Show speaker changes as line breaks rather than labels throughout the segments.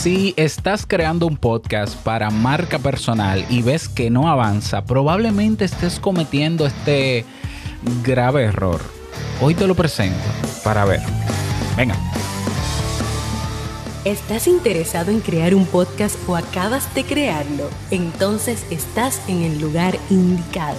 Si estás creando un podcast para marca personal y ves que no avanza, probablemente estés cometiendo este grave error. Hoy te lo presento para ver. Venga.
¿Estás interesado en crear un podcast o acabas de crearlo? Entonces estás en el lugar indicado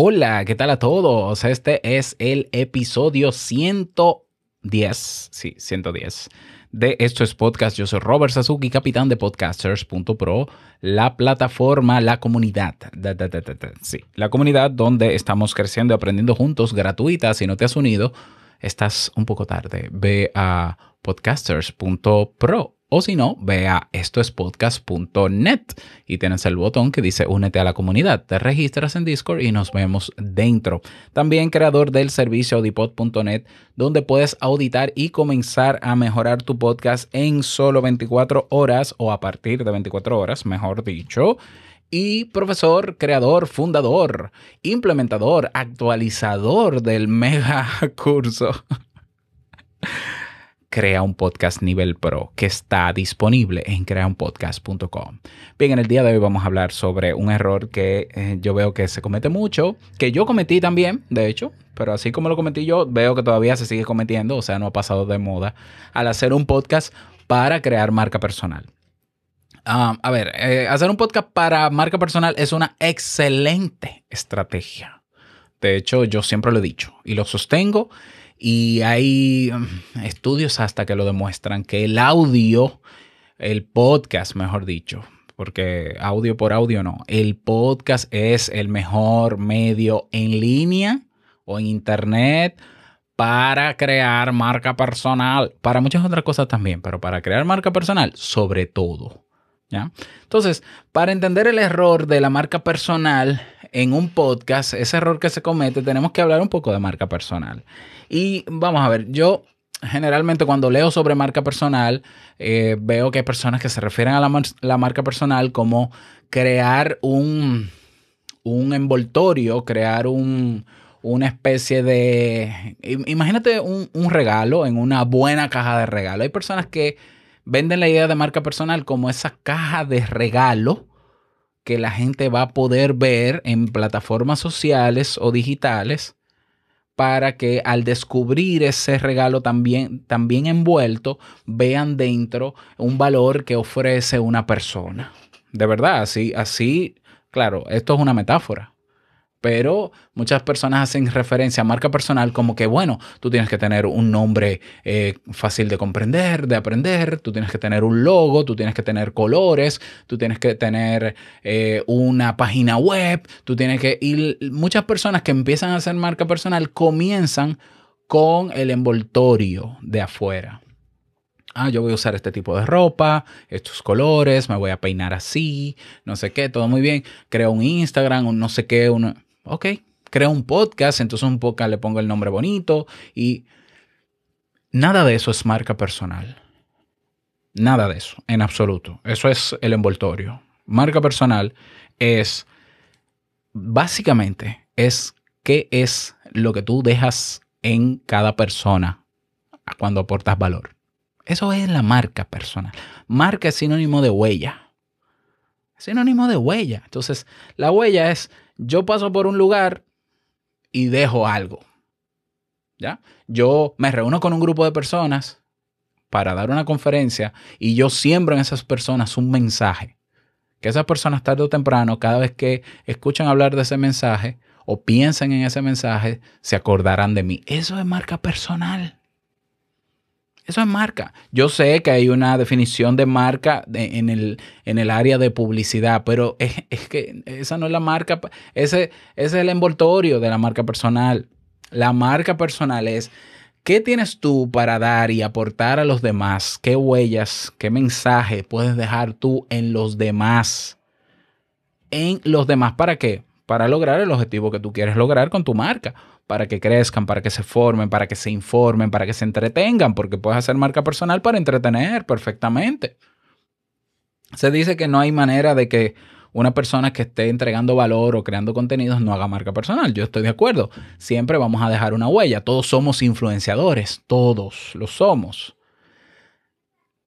Hola, ¿qué tal a todos? Este es el episodio 110, sí, 110 de Esto es Podcast. Yo soy Robert Sasuki, capitán de podcasters.pro, la plataforma, la comunidad, sí, la comunidad donde estamos creciendo y aprendiendo juntos, gratuita. Si no te has unido, estás un poco tarde. Ve a podcasters.pro o si no, ve a estoespodcast.net y tienes el botón que dice únete a la comunidad. Te registras en Discord y nos vemos dentro. También creador del servicio audipod.net, donde puedes auditar y comenzar a mejorar tu podcast en solo 24 horas o a partir de 24 horas, mejor dicho y profesor, creador, fundador, implementador, actualizador del mega curso Crea un podcast nivel pro que está disponible en creaunpodcast.com. Bien, en el día de hoy vamos a hablar sobre un error que eh, yo veo que se comete mucho, que yo cometí también, de hecho, pero así como lo cometí yo, veo que todavía se sigue cometiendo, o sea, no ha pasado de moda, al hacer un podcast para crear marca personal. Ah, a ver, eh, hacer un podcast para marca personal es una excelente estrategia. De hecho, yo siempre lo he dicho y lo sostengo y hay mm, estudios hasta que lo demuestran que el audio, el podcast, mejor dicho, porque audio por audio no, el podcast es el mejor medio en línea o en internet para crear marca personal, para muchas otras cosas también, pero para crear marca personal sobre todo. ¿ya? Entonces, para entender el error de la marca personal en un podcast, ese error que se comete, tenemos que hablar un poco de marca personal. Y vamos a ver, yo generalmente cuando leo sobre marca personal, eh, veo que hay personas que se refieren a la, marca personal como crear un, un envoltorio, crear un, una especie de... Imagínate un, un, regalo en una buena caja de regalo. Hay personas que venden la idea de marca personal como esa caja de regalo que la gente va a poder ver en plataformas sociales o digitales para que al descubrir ese regalo también, también envuelto, vean dentro un valor que ofrece una persona. De verdad, así, así, claro, esto es una metáfora pero muchas personas hacen referencia a marca personal como que, bueno, tú tienes que tener un nombre eh, fácil de comprender, de aprender, tú tienes que tener un logo, tú tienes que tener colores, tú tienes que tener eh, una página web, tú tienes que... Y muchas personas que empiezan a hacer marca personal comienzan con el envoltorio de afuera. Ah, yo voy a usar este tipo de ropa, estos colores, me voy a peinar así, no sé qué, todo muy bien. Creo un Instagram, un no sé qué, un ok, creo un podcast, entonces un podcast le pongo el nombre bonito y nada de eso es marca personal. Nada de eso, en absoluto. Eso es el envoltorio. Marca personal es, básicamente, es qué es lo que tú dejas en cada persona cuando aportas valor. Eso es la marca personal. Marca es sinónimo de huella. sinónimo de huella. Entonces, la huella es yo paso por un lugar y dejo algo. ¿Ya? Yo me reúno con un grupo de personas para dar una conferencia y yo siembro en esas personas un mensaje. Que esas personas tarde o temprano, cada vez que escuchan hablar de ese mensaje o piensan en ese mensaje, se acordarán de mí. Eso es marca personal. Eso es marca. Yo sé que hay una definición de marca en, el, área de publicidad, pero es, que esa no es la marca, ese, ese, es el envoltorio de la marca personal. La marca personal es ¿Qué tienes tú para dar y aportar a los demás? ¿Qué huellas, qué mensaje puedes dejar tú en los demás? En los demás, ¿para qué? Para lograr el objetivo que tú quieres lograr con tu marca. Para que crezcan, para que se formen, para que se informen, para que se entretengan, porque puedes hacer marca personal para entretener perfectamente. Se dice que no hay manera de que una persona que esté entregando valor o creando contenidos no haga marca personal. Yo estoy de acuerdo. Siempre vamos a dejar una huella. Todos somos influenciadores. Todos lo somos.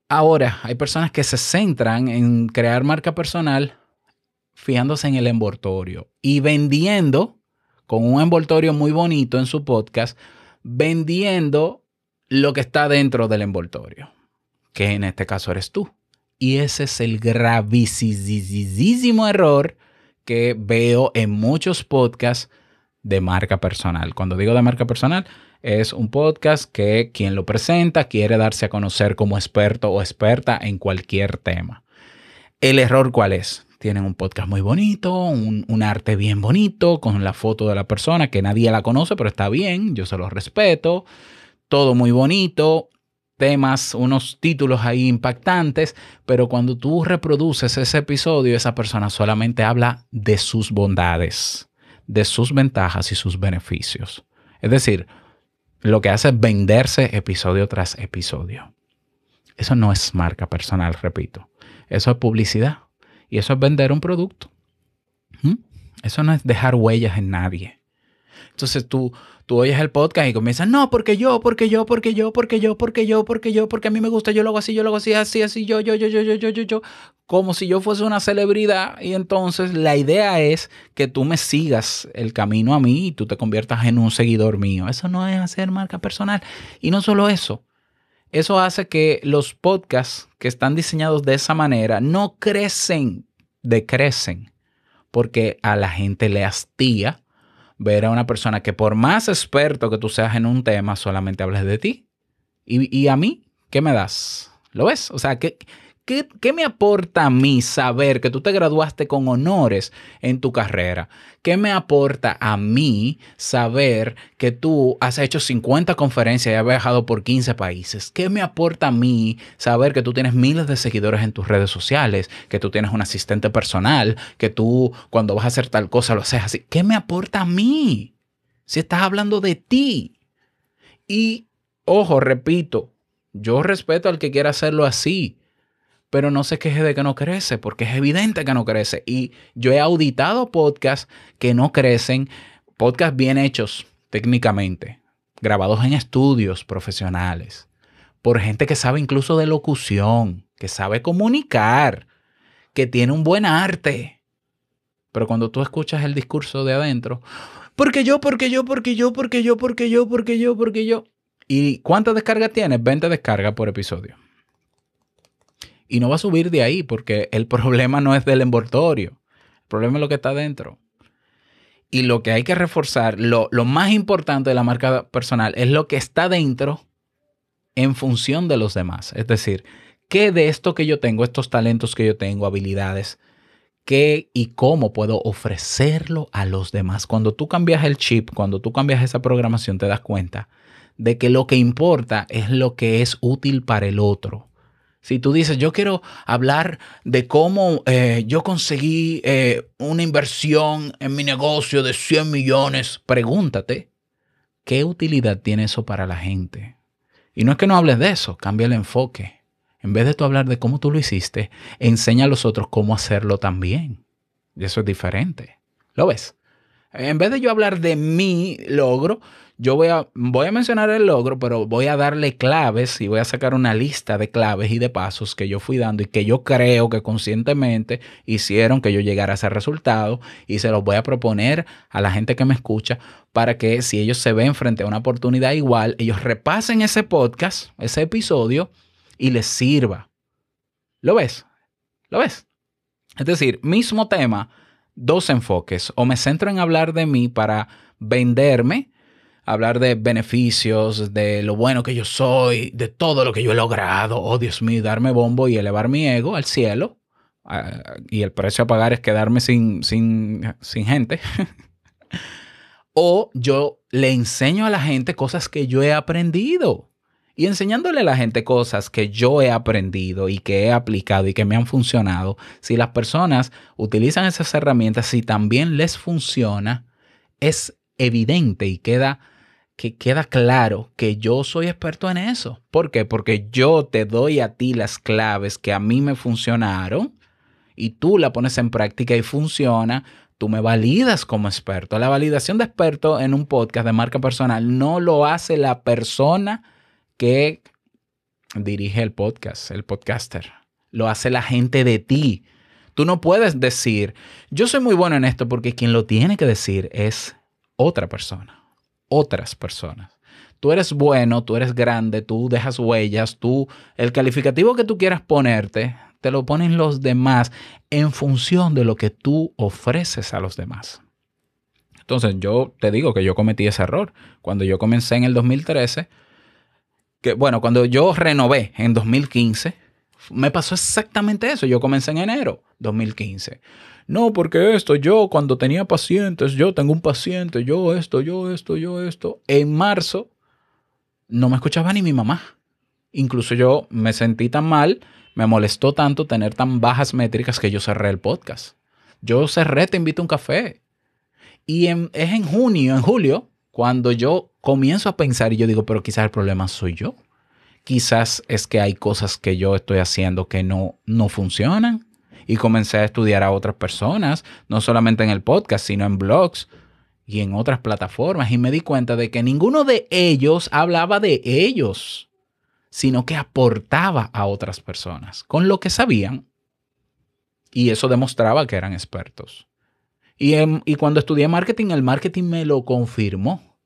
Ahora, hay personas que se centran en crear marca personal fijándose en el envoltorio y vendiendo con un envoltorio muy bonito en su podcast, vendiendo lo que está dentro del envoltorio, que en este caso eres tú. Y ese es el gravísimo error que veo en muchos podcasts de marca personal. Cuando digo de marca personal, es un podcast que quien lo presenta quiere darse a conocer como experto o experta en cualquier tema. ¿El error cuál es? Tienen un podcast muy bonito, un, arte bien bonito, con la foto de la persona que nadie la conoce, pero está bien, yo se lo respeto. Todo muy bonito, temas, unos títulos ahí impactantes, pero cuando tú reproduces ese episodio, esa persona solamente habla de sus bondades, de sus ventajas y sus beneficios. Es decir, lo que hace es venderse episodio tras episodio. Eso no es marca personal, repito. Eso es publicidad y eso es vender un producto. ¿Mm? Eso no es dejar huellas en nadie. Entonces tú, tú oyes el podcast y comienzas, no, porque yo, porque yo, porque yo, porque yo, porque yo, porque yo, porque a mí me gusta, yo lo hago así, yo lo hago así, así, así, yo, yo, yo, yo, yo, yo, yo, yo, como si yo fuese una celebridad. Y entonces la idea es que tú me sigas el camino a mí y tú te conviertas en un seguidor mío. Eso no es hacer marca personal. Y no solo eso. Eso hace que los podcasts que están diseñados de esa manera no crecen, decrecen, porque a la gente le hastía ver a una persona que por más experto que tú seas en un tema, solamente hables de ti. Y, y a mí, ¿qué me das? ¿Lo ves? O sea, ¿qué, ¿Qué, ¿Qué, me aporta a mí saber que tú te graduaste con honores en tu carrera? ¿Qué me aporta a mí saber que tú has hecho 50 conferencias y has viajado por 15 países? ¿Qué me aporta a mí saber que tú tienes miles de seguidores en tus redes sociales, que tú tienes un asistente personal, que tú cuando vas a hacer tal cosa lo haces así? ¿Qué me aporta a mí? Si estás hablando de ti. Y, ojo, repito, yo respeto al que quiera hacerlo así pero no se queje de que no crece, porque es evidente que no crece. Y yo he auditado podcasts que no crecen, podcasts bien hechos técnicamente, grabados en estudios profesionales, por gente que sabe incluso de locución, que sabe comunicar, que tiene un buen arte. Pero cuando tú escuchas el discurso de adentro, porque yo, porque yo, porque yo, porque yo, porque yo, porque yo, porque yo. ¿Y cuántas descargas tienes? 20 descargas por episodio y no va a subir de ahí porque el problema no es del envoltorio, el problema es lo que está dentro. Y lo que hay que reforzar, lo, lo más importante de la marca personal es lo que está dentro en función de los demás. Es decir, ¿qué de esto que yo tengo, estos talentos que yo tengo, habilidades, qué y cómo puedo ofrecerlo a los demás? Cuando tú cambias el chip, cuando tú cambias esa programación, te das cuenta de que lo que importa es lo que es útil para el otro si tú dices, yo quiero hablar de cómo eh, yo conseguí eh, una inversión en mi negocio de 100 millones, pregúntate, ¿qué utilidad tiene eso para la gente? Y no es que no hables de eso, cambia el enfoque. En vez de tú hablar de cómo tú lo hiciste, enseña a los otros cómo hacerlo también. Y eso es diferente. ¿Lo ves? En vez de yo hablar de mi logro, yo voy a, voy a mencionar el logro, pero voy a darle claves y voy a sacar una lista de claves y de pasos que yo fui dando y que yo creo que conscientemente hicieron que yo llegara a ese resultado y se los voy a proponer a la gente que me escucha para que si ellos se ven frente a una oportunidad igual, ellos repasen ese podcast, ese episodio y les sirva. ¿Lo ves? ¿Lo ves? Es decir, mismo tema, dos enfoques. O me centro en hablar de mí para venderme hablar de beneficios, de lo bueno que yo soy, de todo lo que yo he logrado. Oh, Dios mío, darme bombo y elevar mi ego al cielo. Ah, y el precio a pagar es quedarme sin, sin, sin gente. o yo le enseño a la gente cosas que yo he aprendido. Y enseñándole a la gente cosas que yo he aprendido y que he aplicado y que me han funcionado, si las personas utilizan esas herramientas y también les funciona, es evidente y queda que queda claro que yo soy experto en eso. ¿Por qué? Porque yo te doy a ti las claves que a mí me funcionaron y tú la pones en práctica y funciona, tú me validas como experto. La validación de experto en un podcast de marca personal no lo hace la persona que dirige el podcast, el podcaster. Lo hace la gente de ti. Tú no puedes decir, yo soy muy bueno en esto porque quien lo tiene que decir es otra persona, otras personas. Tú eres bueno, tú eres grande, tú dejas huellas, tú, el calificativo que tú quieras ponerte, te lo ponen los demás en función de lo que tú ofreces a los demás. Entonces yo te digo que yo cometí ese error. Cuando yo comencé en el 2013, que bueno, cuando yo renové en 2015, me pasó exactamente eso. Yo comencé en enero 2015. No, porque esto, yo cuando tenía pacientes, yo tengo un paciente, yo esto, yo esto, yo esto. En marzo no me escuchaba ni mi mamá. Incluso yo me sentí tan mal, me molestó tanto tener tan bajas métricas que yo cerré el podcast. Yo cerré, te invito a un café. Y es en junio, en julio, cuando yo comienzo a pensar y yo digo, pero quizás el problema soy yo. Quizás es que hay cosas que yo estoy haciendo que no, no funcionan y comencé a estudiar a otras personas, no solamente en el podcast, sino en blogs y en otras plataformas. Y me di cuenta de que ninguno de ellos hablaba de ellos, sino que aportaba a otras personas con lo que sabían. Y eso demostraba que eran expertos. Y, cuando estudié marketing, el marketing me lo confirmó.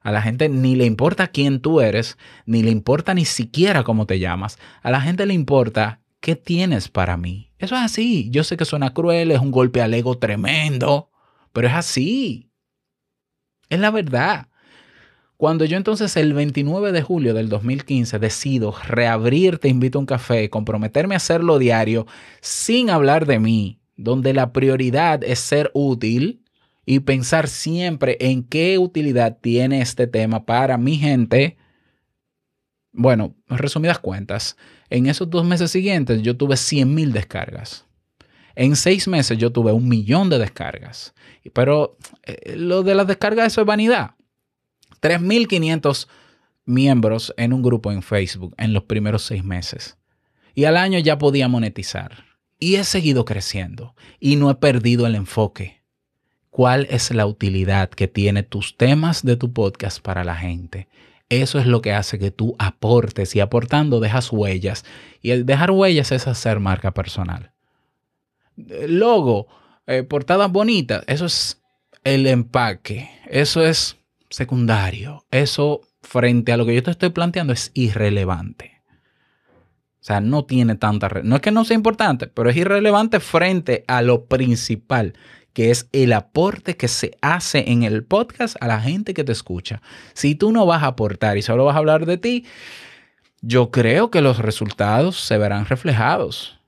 A la gente ni le importa quién tú eres, ni le importa ni siquiera cómo te llamas. A la gente le importa qué tienes para mí. Eso es así. Yo sé que suena cruel, es un golpe al ego tremendo, pero es así. Es la verdad. Cuando yo entonces el 29 de julio del 2015 decido reabrir Te invito a un café, comprometerme a hacerlo diario sin hablar de mí, donde la prioridad es ser útil y pensar siempre en qué utilidad tiene este tema para mi gente, bueno, resumidas cuentas, en esos dos meses siguientes yo tuve 100 mil descargas. En seis meses yo tuve un millón de descargas. Pero eh, lo de las descargas, eso es vanidad. 3.500 miembros en un grupo en Facebook en los primeros seis meses. Y al año ya podía monetizar. Y he seguido creciendo. Y no he perdido el enfoque. ¿Cuál es la utilidad que tiene tus temas de tu podcast para la gente? Eso es lo que hace que tú aportes y aportando dejas huellas. Y el dejar huellas es hacer marca personal. Logo, eh, portadas bonitas, eso es el empaque. Eso es secundario. Eso frente a lo que yo te estoy planteando es irrelevante. O sea, no tiene tanta... No es que no sea importante, pero es irrelevante frente a lo principal, que es el aporte que se hace en el podcast a la gente que te escucha. Si tú no vas a aportar y solo vas a hablar de ti, yo creo que los resultados se verán reflejados.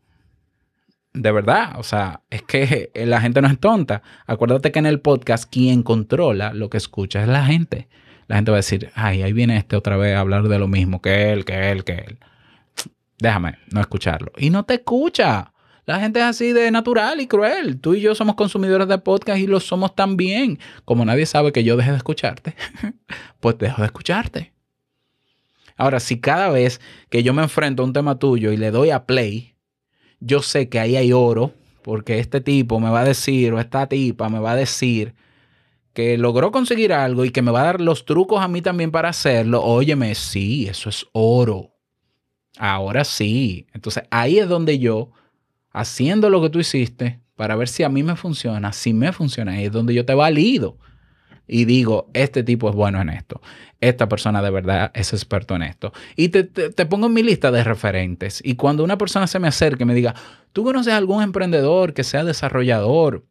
De verdad, o sea, es que la gente no es tonta. Acuérdate que en el podcast quien controla lo que escucha es la gente. La gente va a decir, ay, ahí viene este otra vez a hablar de lo mismo que él, que él, que él. Déjame no escucharlo. Y no te escucha. La gente es así de natural y cruel. Tú y yo somos consumidores de podcast y lo somos también. Como nadie sabe que yo deje de escucharte, pues dejo de escucharte. Ahora, si cada vez que yo me enfrento a un tema tuyo y le doy a play, yo sé que ahí hay oro, porque este tipo me va a decir, o esta tipa me va a decir que logró conseguir algo y que me va a dar los trucos a mí también para hacerlo, óyeme, sí, eso es oro. Ahora sí. Entonces ahí es donde yo haciendo lo que tú hiciste para ver si a mí me funciona, si me funciona, ahí es donde yo te valido y digo, este tipo es bueno en esto, esta persona de verdad es experto en esto. Y te, pongo en mi lista de referentes. Y cuando una persona se me acerque y me diga, ¿tú conoces algún emprendedor que sea desarrollador,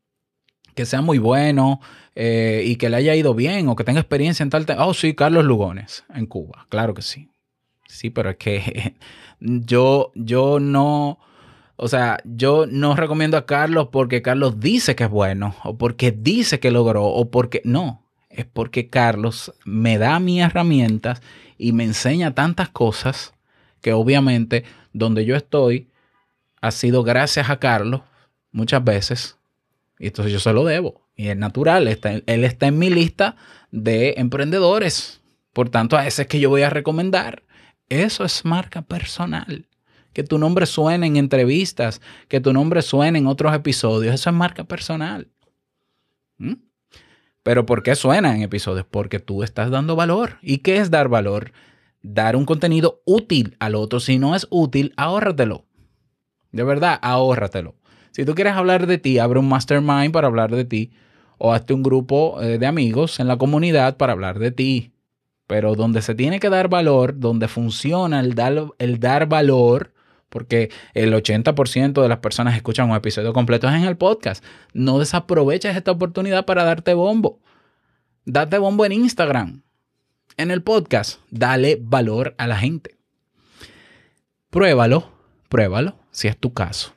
que sea muy bueno eh, y que le haya ido bien o que tenga experiencia en tal... Oh, sí, Carlos Lugones, en Cuba, claro que sí. Sí, pero es que yo, yo no o sea, yo no recomiendo a Carlos porque Carlos dice que es bueno, o porque dice que logró, o porque no. es porque Carlos me da mis herramientas y me enseña tantas cosas que obviamente donde yo estoy ha sido gracias a Carlos muchas veces y entonces yo se lo debo. Y es natural, él está en mi lista de emprendedores. Por tanto, a ese es que yo voy a recomendar. Eso es marca personal. Que tu nombre suene en entrevistas, que tu nombre suene en otros episodios, eso es marca personal. ¿Mm? Pero ¿por qué suena en episodios? Porque tú estás dando valor. ¿Y qué es dar valor? Dar un contenido útil al otro. Si no es útil, ahórratelo. De verdad, ahórratelo. Si tú quieres hablar de ti, abre un mastermind para hablar de ti o hazte un grupo eh, de amigos en la comunidad para hablar de ti. Pero donde se tiene que dar valor, donde funciona el dar, el dar valor, porque el 80% de las personas escuchan un episodio completo es en el podcast. No desaproveches esta oportunidad para darte bombo. Date bombo en Instagram, en el podcast. Dale valor a la gente. Pruébalo, pruébalo, si es tu caso.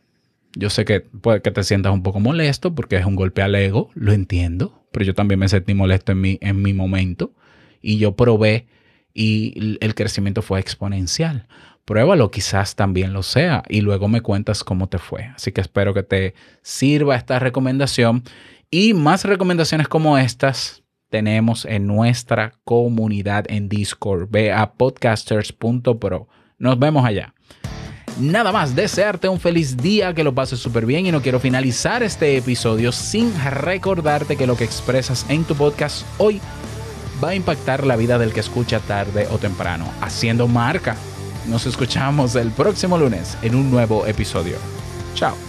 Yo sé que puede que te sientas un poco molesto porque es un golpe al ego, lo entiendo, pero yo también me sentí molesto en mi, en mi momento y yo probé y el crecimiento fue exponencial. Pruébalo, quizás también lo sea y luego me cuentas cómo te fue. Así que espero que te sirva esta recomendación y más recomendaciones como estas tenemos en nuestra comunidad en Discord. Ve a podcasters.pro. Nos vemos allá. Nada más, desearte un feliz día, que lo pases súper bien y no quiero finalizar este episodio sin recordarte que lo que expresas en tu podcast hoy va a impactar la vida del que escucha tarde o temprano, haciendo marca. Nos escuchamos el próximo lunes en un nuevo episodio. Chao.